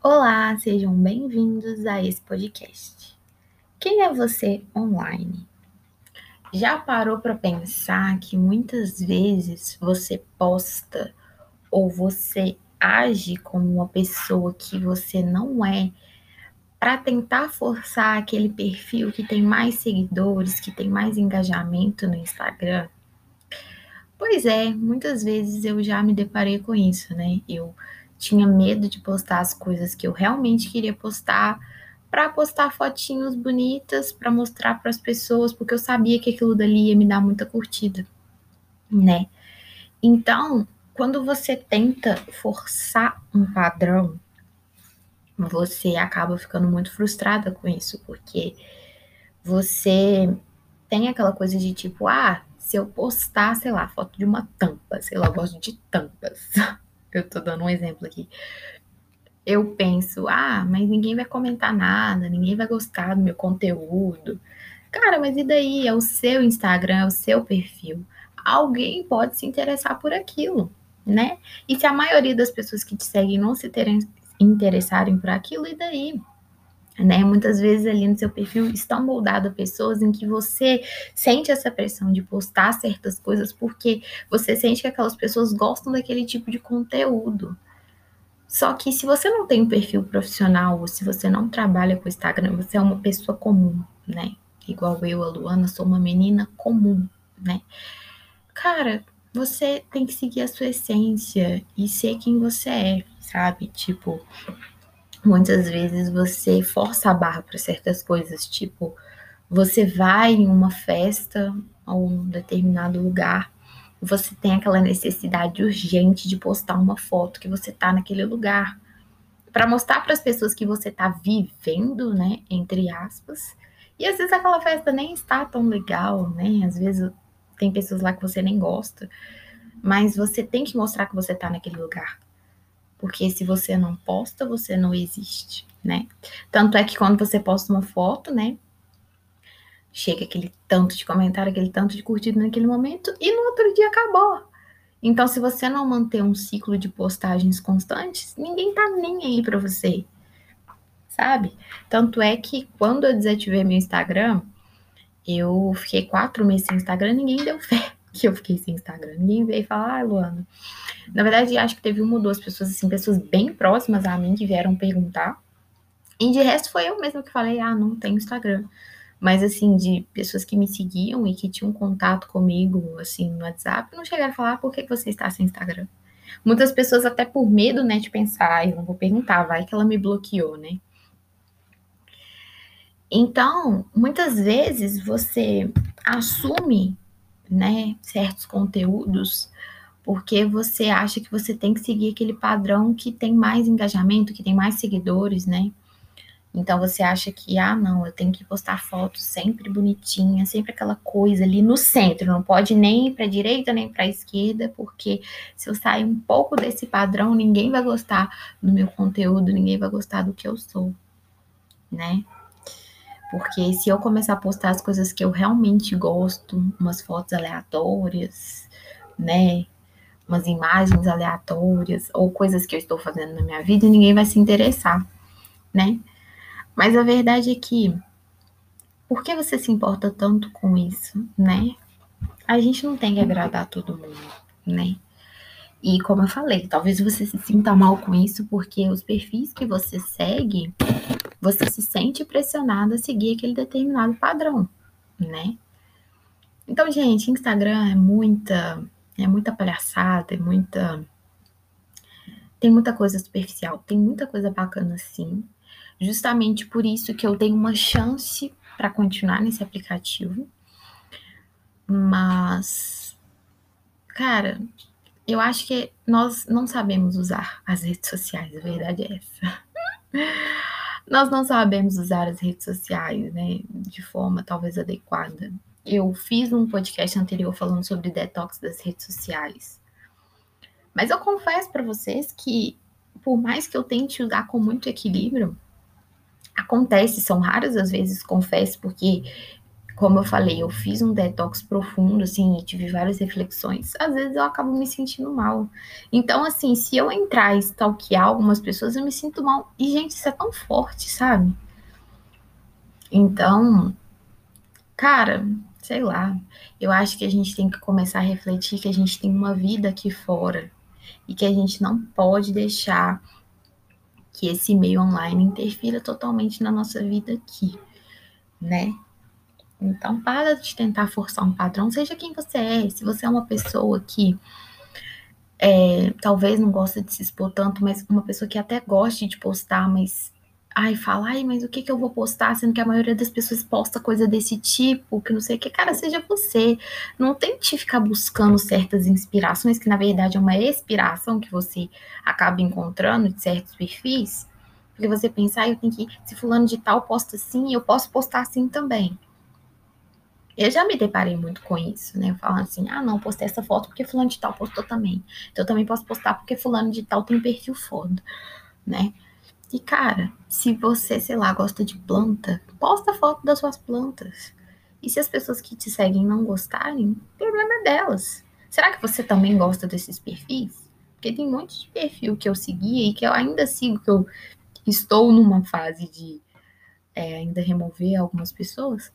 Olá, sejam bem-vindos a esse podcast. Quem é você online? Já parou para pensar que muitas vezes você posta ou você age como uma pessoa que você não é para tentar forçar aquele perfil que tem mais seguidores, que tem mais engajamento no Instagram? Pois é, muitas vezes eu já me deparei com isso, né? Eu tinha medo de postar as coisas que eu realmente queria postar, para postar fotinhos bonitas, para mostrar para as pessoas, porque eu sabia que aquilo dali ia me dar muita curtida, né? Então, quando você tenta forçar um padrão, você acaba ficando muito frustrada com isso, porque você tem aquela coisa de tipo, ah, se eu postar, sei lá, foto de uma tampa, sei lá, eu gosto de tampas. Eu tô dando um exemplo aqui. Eu penso, ah, mas ninguém vai comentar nada, ninguém vai gostar do meu conteúdo. Cara, mas e daí? É o seu Instagram, é o seu perfil. Alguém pode se interessar por aquilo, né? E se a maioria das pessoas que te seguem não se interessarem por aquilo, e daí? Né? Muitas vezes ali no seu perfil estão moldadas pessoas em que você sente essa pressão de postar certas coisas porque você sente que aquelas pessoas gostam daquele tipo de conteúdo. Só que se você não tem um perfil profissional, ou se você não trabalha com Instagram, você é uma pessoa comum, né? Igual eu, a Luana, sou uma menina comum, né? Cara, você tem que seguir a sua essência e ser quem você é, sabe? Tipo, muitas vezes você força a barra para certas coisas, tipo, você vai em uma festa ou um determinado lugar, você tem aquela necessidade urgente de postar uma foto que você tá naquele lugar, para mostrar para as pessoas que você tá vivendo, né, entre aspas. E às vezes aquela festa nem está tão legal, né? Às vezes tem pessoas lá que você nem gosta, mas você tem que mostrar que você tá naquele lugar. Porque se você não posta, você não existe, né? Tanto é que quando você posta uma foto, né? Chega aquele tanto de comentário, aquele tanto de curtido naquele momento e no outro dia acabou. Então, se você não manter um ciclo de postagens constantes, ninguém tá nem aí para você, sabe? Tanto é que quando eu desativei meu Instagram, eu fiquei quatro meses sem Instagram, ninguém deu fé que eu fiquei sem Instagram. Ninguém veio falar, ah, Luana. Na verdade, acho que teve uma ou duas pessoas, assim, pessoas bem próximas a mim que vieram perguntar. E de resto foi eu mesma que falei, ah, não tenho Instagram. Mas, assim, de pessoas que me seguiam e que tinham contato comigo, assim, no WhatsApp, não chegaram a falar, ah, por que você está sem Instagram? Muitas pessoas até por medo, né, de pensar, ah, eu não vou perguntar, vai que ela me bloqueou, né? Então, muitas vezes você assume né, certos conteúdos, porque você acha que você tem que seguir aquele padrão que tem mais engajamento, que tem mais seguidores, né? Então você acha que, ah, não, eu tenho que postar fotos sempre bonitinha, sempre aquela coisa ali no centro, não pode nem para direita nem para esquerda, porque se eu sair um pouco desse padrão, ninguém vai gostar do meu conteúdo, ninguém vai gostar do que eu sou, né? Porque se eu começar a postar as coisas que eu realmente gosto, umas fotos aleatórias, né? Umas imagens aleatórias, ou coisas que eu estou fazendo na minha vida, ninguém vai se interessar, né? Mas a verdade é que, por que você se importa tanto com isso, né? A gente não tem que agradar todo mundo, né? E como eu falei, talvez você se sinta mal com isso porque os perfis que você segue você se sente pressionado a seguir aquele determinado padrão, né? Então, gente, Instagram é muita, é muita palhaçada, é muita tem muita coisa superficial, tem muita coisa bacana sim. Justamente por isso que eu tenho uma chance para continuar nesse aplicativo. Mas cara, eu acho que nós não sabemos usar as redes sociais, a verdade é essa. Nós não sabemos usar as redes sociais, né, de forma talvez adequada. Eu fiz um podcast anterior falando sobre detox das redes sociais. Mas eu confesso para vocês que, por mais que eu tente usar com muito equilíbrio, acontece, são raras as vezes, confesso, porque como eu falei, eu fiz um detox profundo, assim, e tive várias reflexões. Às vezes eu acabo me sentindo mal. Então, assim, se eu entrar e stalkear algumas pessoas, eu me sinto mal. E, gente, isso é tão forte, sabe? Então, cara, sei lá. Eu acho que a gente tem que começar a refletir que a gente tem uma vida aqui fora e que a gente não pode deixar que esse meio online interfira totalmente na nossa vida aqui, né? Então, para de tentar forçar um padrão, seja quem você é. Se você é uma pessoa que é, talvez não gosta de se expor tanto, mas uma pessoa que até goste de postar, mas ai, fala, ai, mas o que que eu vou postar, sendo que a maioria das pessoas posta coisa desse tipo, que não sei o que, cara, seja você. Não tente ficar buscando certas inspirações, que na verdade é uma expiração que você acaba encontrando de certos perfis, porque você pensa, ah, eu tenho que, se fulano de tal posta assim, eu posso postar assim também. Eu já me deparei muito com isso, né? Falando assim, ah, não, postei essa foto porque fulano de tal postou também. Então eu também posso postar porque fulano de tal tem perfil foda, né? E cara, se você, sei lá, gosta de planta, posta foto das suas plantas. E se as pessoas que te seguem não gostarem, o problema é delas. Será que você também gosta desses perfis? Porque tem um monte de perfil que eu seguia e que eu ainda sigo, que eu estou numa fase de é, ainda remover algumas pessoas,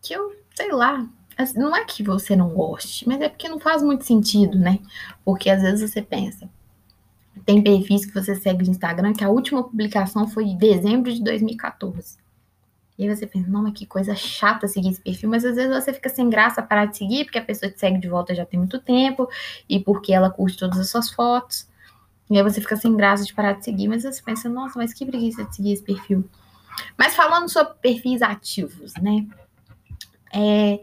que eu sei lá, não é que você não goste, mas é porque não faz muito sentido, né? Porque às vezes você pensa, tem perfis que você segue no Instagram que a última publicação foi em dezembro de 2014. E aí você pensa, não, mas que coisa chata seguir esse perfil, mas às vezes você fica sem graça parar de seguir, porque a pessoa te segue de volta já tem muito tempo, e porque ela curte todas as suas fotos. E aí você fica sem graça de parar de seguir, mas você pensa, nossa, mas que preguiça de seguir esse perfil. Mas falando sobre perfis ativos, né? É,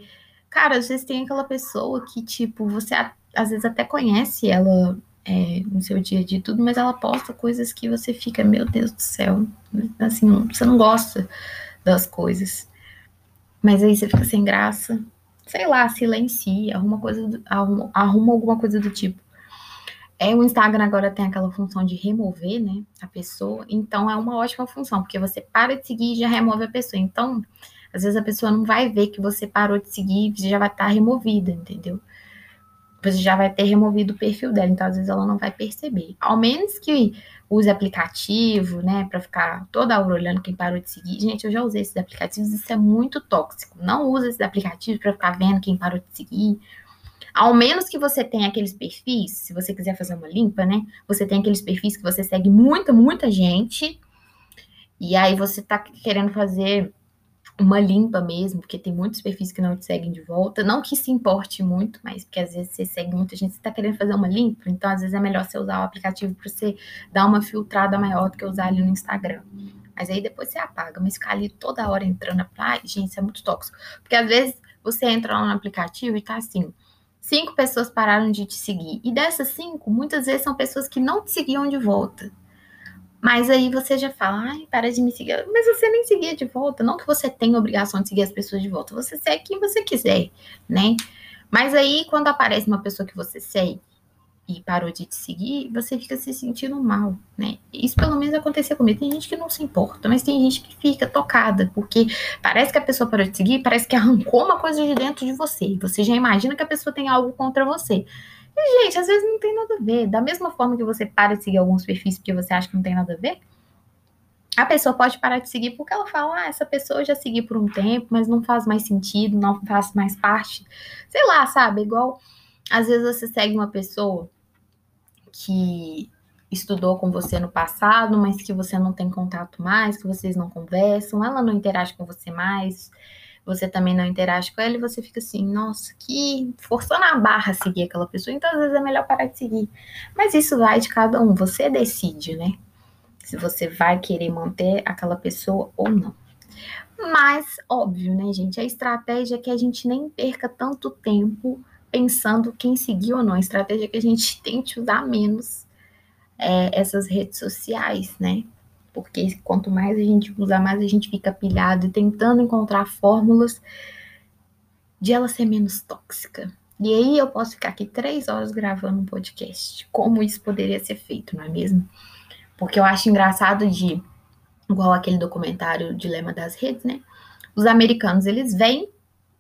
cara, às vezes tem aquela pessoa que, tipo, você às vezes até conhece ela é, no seu dia a dia tudo, mas ela posta coisas que você fica, meu Deus do céu, assim, você não gosta das coisas. Mas aí você fica sem graça, sei lá, silencia, arruma coisa, do, arruma, arruma alguma coisa do tipo. É, o Instagram agora tem aquela função de remover, né, a pessoa, então é uma ótima função, porque você para de seguir e já remove a pessoa. Então, às vezes a pessoa não vai ver que você parou de seguir e já vai estar tá removida, entendeu? Você já vai ter removido o perfil dela, então às vezes ela não vai perceber. Ao menos que use aplicativo, né, para ficar toda hora olhando quem parou de seguir. Gente, eu já usei esses aplicativos, isso é muito tóxico. Não use esses aplicativos para ficar vendo quem parou de seguir. Ao menos que você tenha aqueles perfis, se você quiser fazer uma limpa, né? Você tem aqueles perfis que você segue muita, muita gente. E aí você tá querendo fazer uma limpa mesmo, porque tem muitos perfis que não te seguem de volta. Não que se importe muito, mas porque às vezes você segue muita gente, você está querendo fazer uma limpa, então às vezes é melhor você usar o aplicativo para você dar uma filtrada maior do que usar ali no Instagram. Mas aí depois você apaga, mas ficar ali toda hora entrando pra. gente, isso é muito tóxico. Porque às vezes você entra lá no aplicativo e tá assim. Cinco pessoas pararam de te seguir. E dessas cinco, muitas vezes são pessoas que não te seguiam de volta. Mas aí você já fala, ai, para de me seguir. Mas você nem seguia de volta. Não que você tenha obrigação de seguir as pessoas de volta. Você segue quem você quiser, né? Mas aí, quando aparece uma pessoa que você segue e parou de te seguir, você fica se sentindo mal, né? Isso pelo menos aconteceu comigo. Tem gente que não se importa, mas tem gente que fica tocada, porque parece que a pessoa parou de seguir, parece que arrancou uma coisa de dentro de você. Você já imagina que a pessoa tem algo contra você. E, gente, às vezes não tem nada a ver. Da mesma forma que você para de seguir alguns perfis porque você acha que não tem nada a ver, a pessoa pode parar de seguir porque ela fala, ah, essa pessoa eu já segui por um tempo, mas não faz mais sentido, não faz mais parte. Sei lá, sabe? Igual, às vezes você segue uma pessoa que estudou com você no passado, mas que você não tem contato mais, que vocês não conversam, ela não interage com você mais, você também não interage com ela e você fica assim, nossa, que forçando a barra seguir aquela pessoa, então às vezes é melhor parar de seguir. Mas isso vai de cada um, você decide, né? Se você vai querer manter aquela pessoa ou não. Mas, óbvio, né, gente? A estratégia é que a gente nem perca tanto tempo pensando quem seguir ou não. A estratégia é que a gente tente usar menos é, essas redes sociais, né? Porque quanto mais a gente usar, mais a gente fica pilhado e tentando encontrar fórmulas de ela ser menos tóxica. E aí eu posso ficar aqui três horas gravando um podcast. Como isso poderia ser feito, não é mesmo? Porque eu acho engraçado de, igual aquele documentário Dilema das Redes, né? Os americanos, eles vêm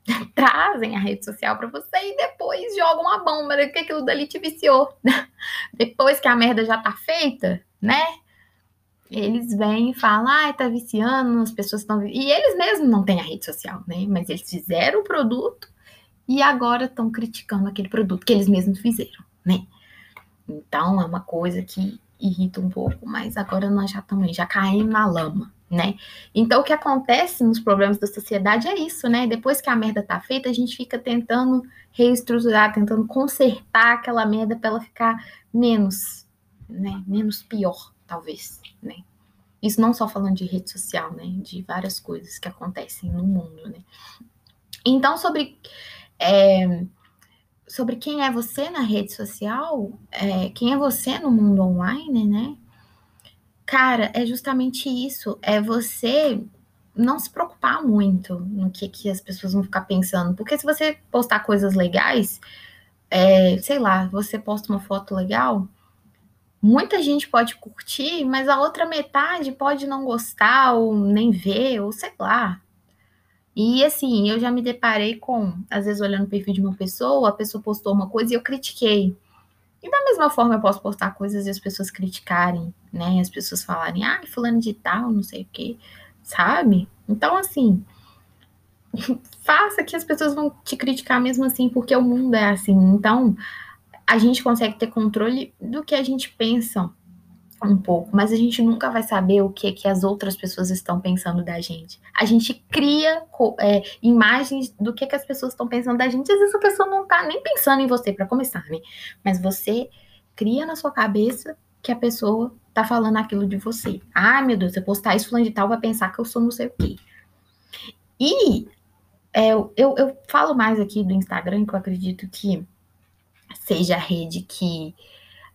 trazem a rede social para você e depois jogam a bomba, né? que aquilo dali te viciou. depois que a merda já tá feita, né? Eles vêm e falam, ah, tá viciando, as pessoas estão. E eles mesmos não têm a rede social, né? Mas eles fizeram o produto e agora estão criticando aquele produto que eles mesmos fizeram, né? Então é uma coisa que irrita um pouco, mas agora nós já também já caímos na lama, né? Então o que acontece nos problemas da sociedade é isso, né? Depois que a merda tá feita, a gente fica tentando reestruturar, tentando consertar aquela merda para ela ficar menos, né? Menos pior, talvez, né? Isso não só falando de rede social, né? De várias coisas que acontecem no mundo, né? Então, sobre é, sobre quem é você na rede social, é, quem é você no mundo online, né? Cara, é justamente isso. É você não se preocupar muito no que, que as pessoas vão ficar pensando. Porque se você postar coisas legais, é, sei lá, você posta uma foto legal, muita gente pode curtir, mas a outra metade pode não gostar, ou nem ver, ou sei lá. E assim, eu já me deparei com, às vezes, olhando o perfil de uma pessoa, a pessoa postou uma coisa e eu critiquei. E da mesma forma eu posso postar coisas e as pessoas criticarem, né? As pessoas falarem, ah, fulano de tal, não sei o quê, sabe? Então, assim, faça que as pessoas vão te criticar mesmo assim, porque o mundo é assim. Então, a gente consegue ter controle do que a gente pensa um pouco, mas a gente nunca vai saber o que que as outras pessoas estão pensando da gente. A gente cria é, imagens do que que as pessoas estão pensando da gente. Às vezes a pessoa não tá nem pensando em você para começar, né? Mas você cria na sua cabeça que a pessoa tá falando aquilo de você. Ah, meu Deus, se eu postar isso fulano de tal vai pensar que eu sou não sei o quê. E é, eu, eu falo mais aqui do Instagram, que eu acredito que seja a rede que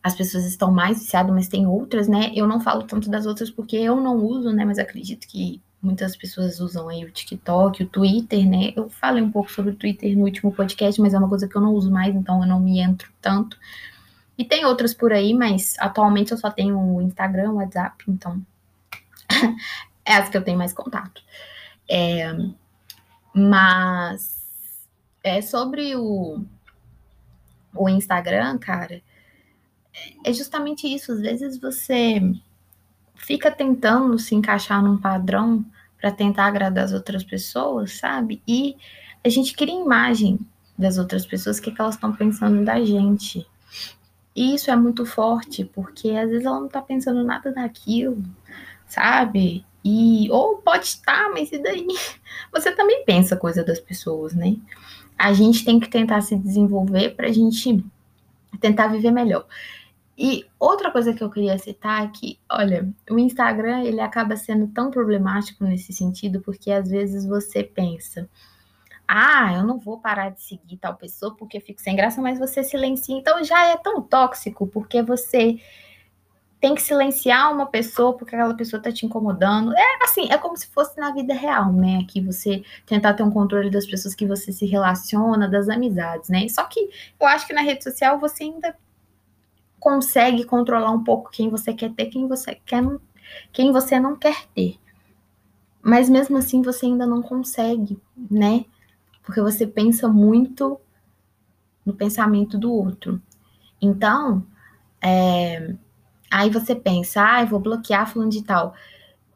as pessoas estão mais viciadas, mas tem outras, né? Eu não falo tanto das outras porque eu não uso, né? Mas acredito que muitas pessoas usam aí o TikTok, o Twitter, né? Eu falei um pouco sobre o Twitter no último podcast, mas é uma coisa que eu não uso mais, então eu não me entro tanto. E tem outras por aí, mas atualmente eu só tenho o Instagram, o WhatsApp, então é as que eu tenho mais contato. É, mas é sobre o, o Instagram, cara é justamente isso. Às vezes você fica tentando se encaixar num padrão para tentar agradar as outras pessoas, sabe? E a gente cria imagem das outras pessoas, o que, é que elas estão pensando da gente. E isso é muito forte, porque às vezes ela não tá pensando nada daquilo, sabe? E, ou pode estar, mas e daí? Você também pensa coisa das pessoas, né? A gente tem que tentar se desenvolver para a gente tentar viver melhor. E outra coisa que eu queria citar é que, olha, o Instagram ele acaba sendo tão problemático nesse sentido porque às vezes você pensa, ah, eu não vou parar de seguir tal pessoa porque eu fico sem graça, mas você silencia. Então já é tão tóxico porque você tem que silenciar uma pessoa porque aquela pessoa tá te incomodando. É assim, é como se fosse na vida real, né? Que você tentar ter um controle das pessoas que você se relaciona, das amizades, né? Só que eu acho que na rede social você ainda consegue controlar um pouco quem você quer ter, quem você quer, quem você não quer ter. Mas mesmo assim você ainda não consegue, né? Porque você pensa muito no pensamento do outro. Então, é, aí você pensa, ah, eu vou bloquear fulano de tal.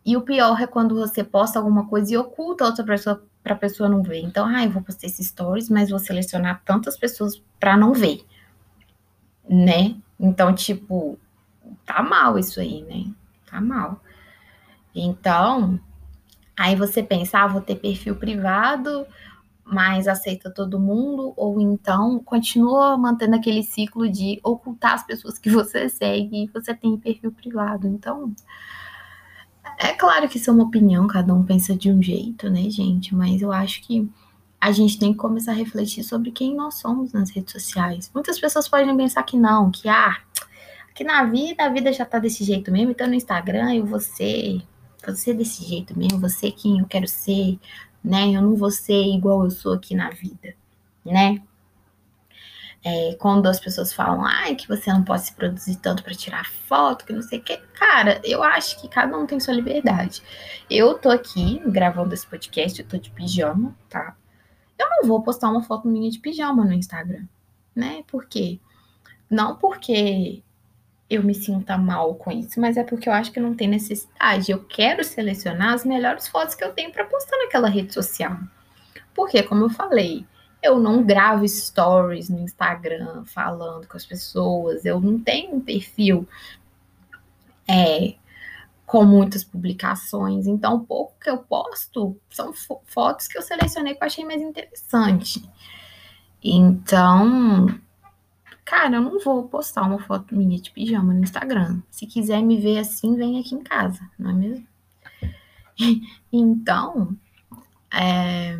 E o pior é quando você posta alguma coisa e oculta outra pessoa para a pessoa não ver. Então, ah, eu vou postar esses stories, mas vou selecionar tantas pessoas para não ver, né? Então, tipo, tá mal isso aí, né? Tá mal. Então, aí você pensa, ah, vou ter perfil privado, mas aceita todo mundo, ou então continua mantendo aquele ciclo de ocultar as pessoas que você segue e você tem perfil privado. Então, é claro que isso é uma opinião, cada um pensa de um jeito, né, gente? Mas eu acho que a gente tem que começar a refletir sobre quem nós somos nas redes sociais. Muitas pessoas podem pensar que não, que ah, que na vida a vida já tá desse jeito mesmo, então no Instagram eu vou ser, vou ser desse jeito mesmo, ser quem eu quero ser, né? Eu não vou ser igual eu sou aqui na vida, né? É, quando as pessoas falam, ai, que você não pode se produzir tanto para tirar foto, que não sei o que. Cara, eu acho que cada um tem sua liberdade. Eu tô aqui gravando esse podcast, eu tô de pijama, tá? Eu não vou postar uma foto minha de pijama no Instagram, né? Por quê? Não porque eu me sinta mal com isso, mas é porque eu acho que não tem necessidade. Eu quero selecionar as melhores fotos que eu tenho para postar naquela rede social. Porque, como eu falei, eu não gravo stories no Instagram falando com as pessoas, eu não tenho um perfil é, com muitas publicações. Então, pouco que eu posto são fotos que eu selecionei que eu achei mais interessante. Então, cara, eu não vou postar uma foto minha de pijama no Instagram. Se quiser me ver assim, vem aqui em casa, não é mesmo? então, é,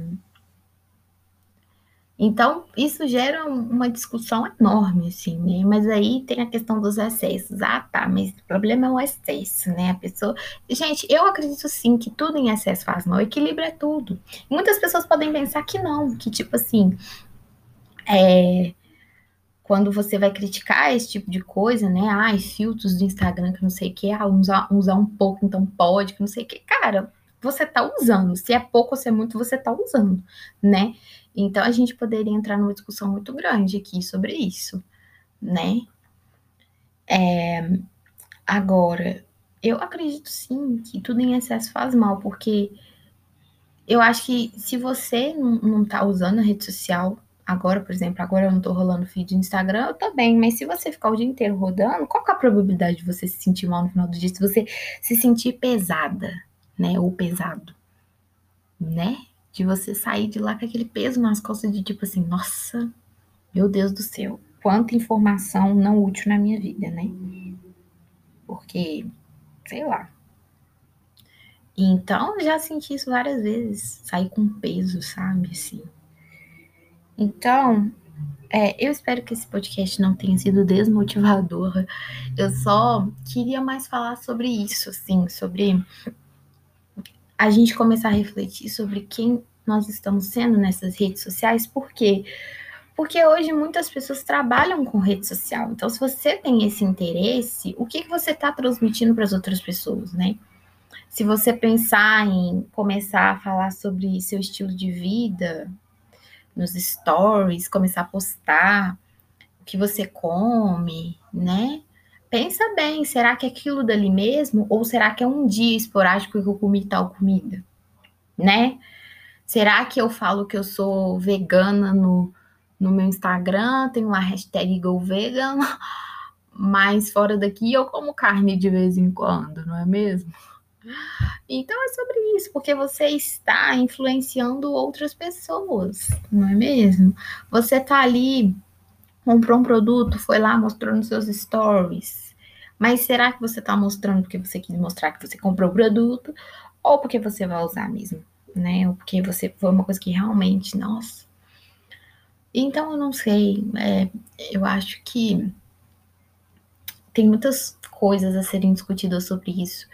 então, isso gera uma discussão enorme, assim, né? Mas aí tem a questão dos excessos. Ah, tá, mas o problema é o excesso, né? A pessoa. Gente, eu acredito sim que tudo em excesso faz mal. Equilíbrio é tudo. Muitas pessoas podem pensar que não, que tipo assim. É, quando você vai criticar esse tipo de coisa, né? Ai, filtros do Instagram que não sei o que, ah, usar, usar um pouco, então pode, que não sei o que. Cara, você tá usando. Se é pouco ou se é muito, você tá usando, né? Então, a gente poderia entrar numa discussão muito grande aqui sobre isso, né? É, agora, eu acredito sim que tudo em excesso faz mal, porque eu acho que se você não, não tá usando a rede social, agora, por exemplo, agora eu não tô rolando feed no Instagram, eu tô bem, mas se você ficar o dia inteiro rodando, qual que é a probabilidade de você se sentir mal no final do dia? Se você se sentir pesada, né? Ou pesado, né? de você sair de lá com aquele peso nas costas de tipo assim, nossa, meu Deus do céu, quanta informação não útil na minha vida, né? Porque, sei lá. Então, já senti isso várias vezes, sair com peso, sabe, assim. Então, é, eu espero que esse podcast não tenha sido desmotivador. Eu só queria mais falar sobre isso, assim, sobre a gente começar a refletir sobre quem nós estamos sendo nessas redes sociais, por quê? Porque hoje muitas pessoas trabalham com rede social. Então, se você tem esse interesse, o que, que você está transmitindo para as outras pessoas, né? Se você pensar em começar a falar sobre seu estilo de vida nos stories, começar a postar o que você come, né? Pensa bem, será que é aquilo dali mesmo? Ou será que é um dia esporádico que eu comi tal comida? Né? Será que eu falo que eu sou vegana no, no meu Instagram? Tenho lá hashtag GoVegan, mas fora daqui eu como carne de vez em quando, não é mesmo? Então é sobre isso, porque você está influenciando outras pessoas, não é mesmo? Você tá ali, comprou um produto, foi lá, mostrou nos seus stories. Mas será que você está mostrando porque você quis mostrar que você comprou o produto ou porque você vai usar mesmo? Né? Ou porque você foi uma coisa que realmente, nossa. Então eu não sei, é, eu acho que tem muitas coisas a serem discutidas sobre isso.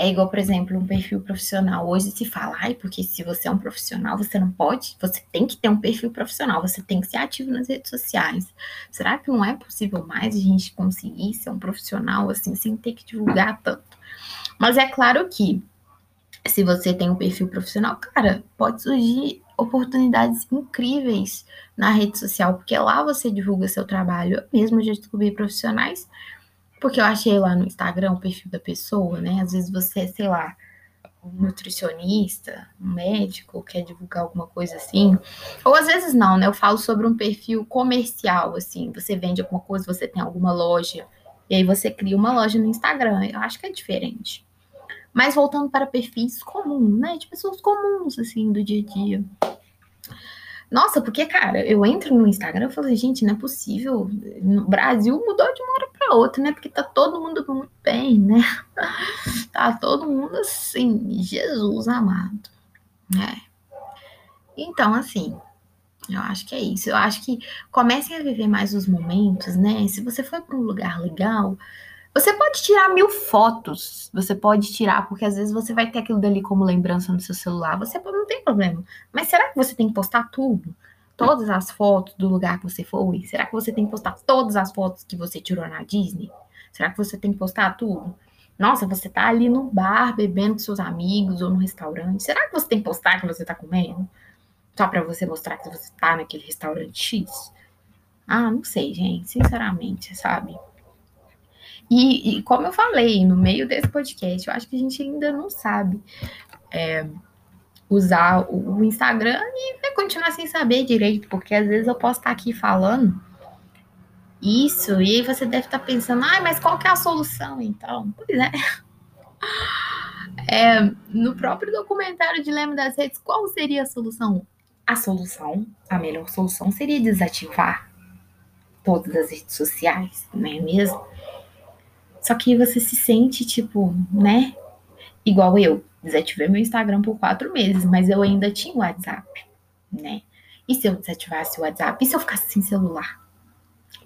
É igual, por exemplo, um perfil profissional. Hoje se fala, ai, porque se você é um profissional, você não pode, você tem que ter um perfil profissional, você tem que ser ativo nas redes sociais. Será que não é possível mais a gente conseguir ser um profissional assim, sem ter que divulgar tanto? Mas é claro que se você tem um perfil profissional, cara, pode surgir oportunidades incríveis na rede social, porque lá você divulga seu trabalho. Eu mesmo já descobri profissionais porque eu achei lá no Instagram o perfil da pessoa, né? Às vezes você, sei lá, um nutricionista, um médico, quer divulgar alguma coisa assim. Ou às vezes não, né? Eu falo sobre um perfil comercial, assim. Você vende alguma coisa, você tem alguma loja, e aí você cria uma loja no Instagram. Eu acho que é diferente. Mas voltando para perfis comuns, né? De pessoas comuns, assim, do dia a dia. Nossa, porque, cara, eu entro no Instagram e falo, gente, não é possível. Brasil mudou de uma hora para outra, né? Porque tá todo mundo muito bem, né? Tá todo mundo assim, Jesus amado, né? Então, assim, eu acho que é isso. Eu acho que comecem a viver mais os momentos, né? Se você foi para um lugar legal, você pode tirar mil fotos, você pode tirar, porque às vezes você vai ter aquilo dali como lembrança no seu celular, você não tem problema. Mas será que você tem que postar tudo? Todas as fotos do lugar que você foi? Será que você tem que postar todas as fotos que você tirou na Disney? Será que você tem que postar tudo? Nossa, você tá ali no bar bebendo com seus amigos ou no restaurante. Será que você tem que postar que você tá comendo? Só para você mostrar que você tá naquele restaurante X? Ah, não sei, gente, sinceramente, sabe? E, e, como eu falei no meio desse podcast, eu acho que a gente ainda não sabe é, usar o, Instagram e vai continuar sem saber direito, porque às vezes eu posso estar aqui falando isso e aí você deve estar pensando, ai, mas qual que é a solução então? Pois é. é no próprio documentário Dilema das Redes, qual seria a solução? A solução, a melhor solução seria desativar todas as redes sociais, não é mesmo? Só que você se sente, tipo, né? Igual eu. Desativei meu Instagram por quatro meses, mas eu ainda tinha o WhatsApp, né? E se eu desativasse o WhatsApp? E se eu ficasse sem celular?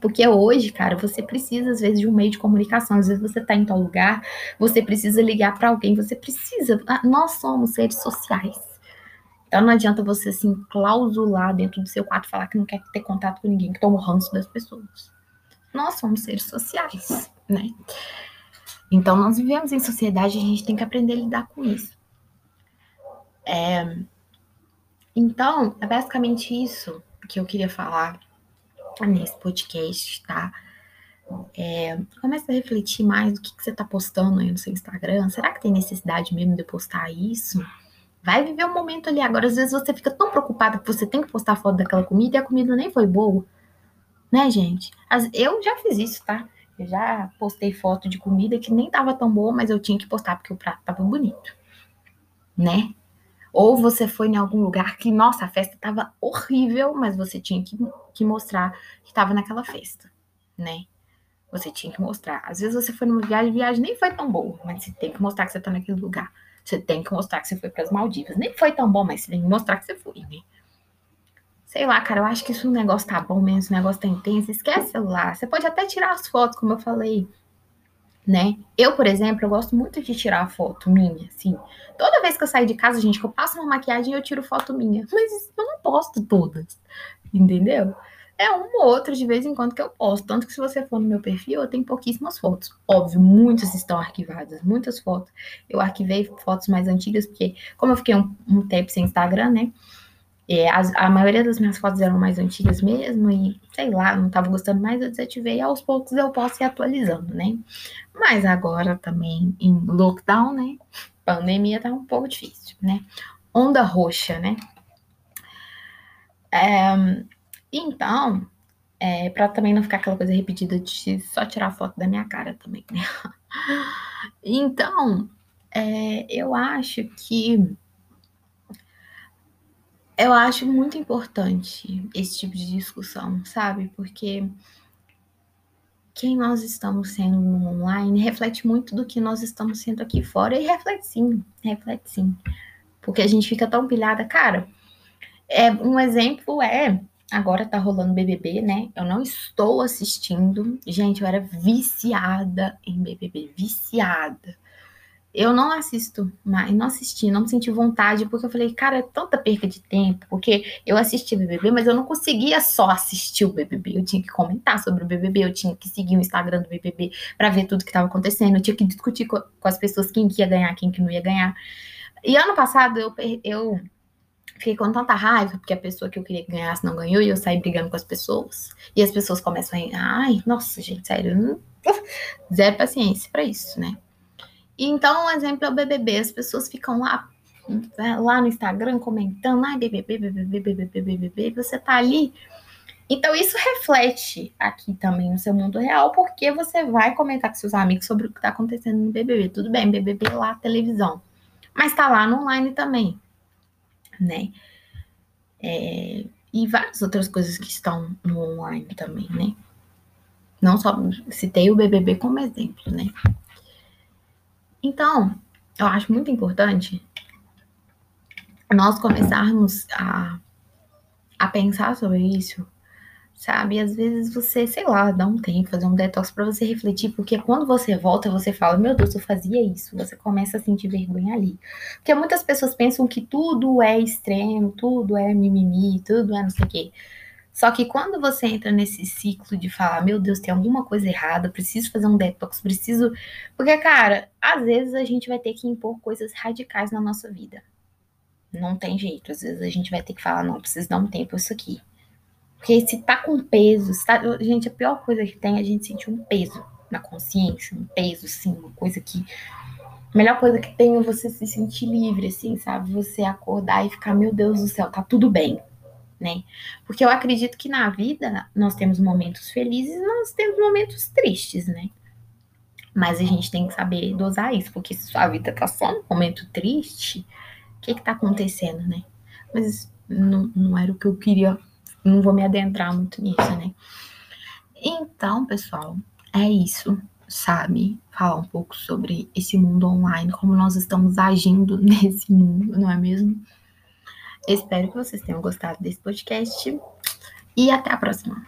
Porque hoje, cara, você precisa, às vezes, de um meio de comunicação. Às vezes você tá em tal lugar, você precisa ligar para alguém, você precisa. Ah, nós somos seres sociais. Então não adianta você se assim, clausular dentro do seu quarto falar que não quer ter contato com ninguém, que toma o ranço das pessoas. Nós somos seres sociais né? Então, nós vivemos em sociedade e a gente tem que aprender a lidar com isso. É... Então, é basicamente isso que eu queria falar nesse podcast, tá? É, começa a refletir mais do que, que você tá postando aí no seu Instagram. Será que tem necessidade mesmo de eu postar isso? Vai viver um momento ali. Agora, às vezes você fica tão preocupada que você tem que postar foto daquela comida e a comida nem foi boa. Né, gente? Eu já fiz isso, tá? Eu já postei foto de comida que nem tava tão boa, mas eu tinha que postar porque o prato tava bonito, né? Ou você foi em algum lugar que, nossa, a festa tava horrível, mas você tinha que, que mostrar que tava naquela festa, né? Você tinha que mostrar. Às vezes você foi numa viagem, a viagem nem foi tão boa, mas você tem que mostrar que você tá naquele lugar. Você tem que mostrar que você foi para as Maldivas. Nem foi tão bom, mas você tem que mostrar que você foi, né? Sei lá, cara, eu acho que se o negócio tá bom mesmo, o negócio tá intenso, esquece celular. Você pode até tirar as fotos, como eu falei, né? Eu, por exemplo, eu gosto muito de tirar foto minha, assim. Toda vez que eu saio de casa, gente, que eu passo uma maquiagem, eu tiro foto minha. Mas eu não posto todas, entendeu? É uma ou outra de vez em quando que eu posto. Tanto que se você for no meu perfil, eu tenho pouquíssimas fotos. Óbvio, muitas estão arquivadas, muitas fotos. Eu arquivei fotos mais antigas, porque como eu fiquei um, um tempo sem Instagram, né? É, as, a maioria das minhas fotos eram mais antigas mesmo, e sei lá, não estava gostando mais, eu desativei. Aos poucos eu posso ir atualizando, né? Mas agora também em lockdown, né? Pandemia tá um pouco difícil, né? Onda roxa, né? É, então, é, para também não ficar aquela coisa repetida de só tirar foto da minha cara também, né? Então, é, eu acho que eu acho muito importante esse tipo de discussão, sabe? Porque quem nós estamos sendo online reflete muito do que nós estamos sendo aqui fora e reflete sim, reflete sim. Porque a gente fica tão pilhada, cara. É, um exemplo é, agora tá rolando BBB, né? Eu não estou assistindo. Gente, eu era viciada em BBB, viciada eu não assisto mais, não assisti, não senti vontade, porque eu falei, cara, é tanta perca de tempo, porque eu assisti BBB, mas eu não conseguia só assistir o BBB, eu tinha que comentar sobre o BBB, eu tinha que seguir o Instagram do BBB para ver tudo que estava acontecendo, eu tinha que discutir com, com, as pessoas quem que ia ganhar, quem que não ia ganhar. E ano passado eu, eu fiquei com tanta raiva, porque a pessoa que eu queria que ganhasse não ganhou, e eu saí brigando com as pessoas, e as pessoas começam a, ai, nossa, gente, sério, zero paciência para isso, né? Então, um exemplo é o BBB. As pessoas ficam lá, né, lá no Instagram comentando, ai, BBB, BBB, BBB, BBB, você tá ali. Então, isso reflete aqui também no seu mundo real, porque você vai comentar com seus amigos sobre o que tá acontecendo no BBB. Tudo bem, BBB lá, televisão. Mas tá lá no online também, né? É, e várias outras coisas que estão no online também, né? Não só citei o BBB como exemplo, né? Então, eu acho muito importante nós começarmos a, a pensar sobre isso, sabe? Às vezes você, sei lá, dá um tempo, fazer um detox para você refletir, porque quando você volta, você fala, meu Deus, eu fazia isso, você começa a sentir vergonha ali. Porque muitas pessoas pensam que tudo é extremo, tudo é mimimi, tudo é não sei o quê. Só que quando você entra nesse ciclo de falar, meu Deus, tem alguma coisa errada, preciso fazer um detox, preciso. Porque, cara, às vezes a gente vai ter que impor coisas radicais na nossa vida. Não tem jeito. Às vezes a gente vai ter que falar, não, preciso dar um tempo isso aqui. Porque se tá com peso, tá... gente, a pior coisa que tem é a gente sentir um peso na consciência, um peso, assim, uma coisa que. A melhor coisa que tem é você se sentir livre, assim, sabe? Você acordar e ficar, meu Deus do céu, tá tudo bem, né? Porque eu acredito que na vida nós temos momentos felizes e nós temos momentos tristes, né? Mas a gente tem que saber dosar isso, porque se sua vida tá só num momento triste, o que que tá acontecendo, né? Mas não, não era o que eu queria, não vou me adentrar muito nisso, né? Então, pessoal, é isso, sabe? Falar um pouco sobre esse mundo online, como nós estamos agindo nesse mundo, não é mesmo? Espero que vocês tenham gostado desse podcast e até a próxima.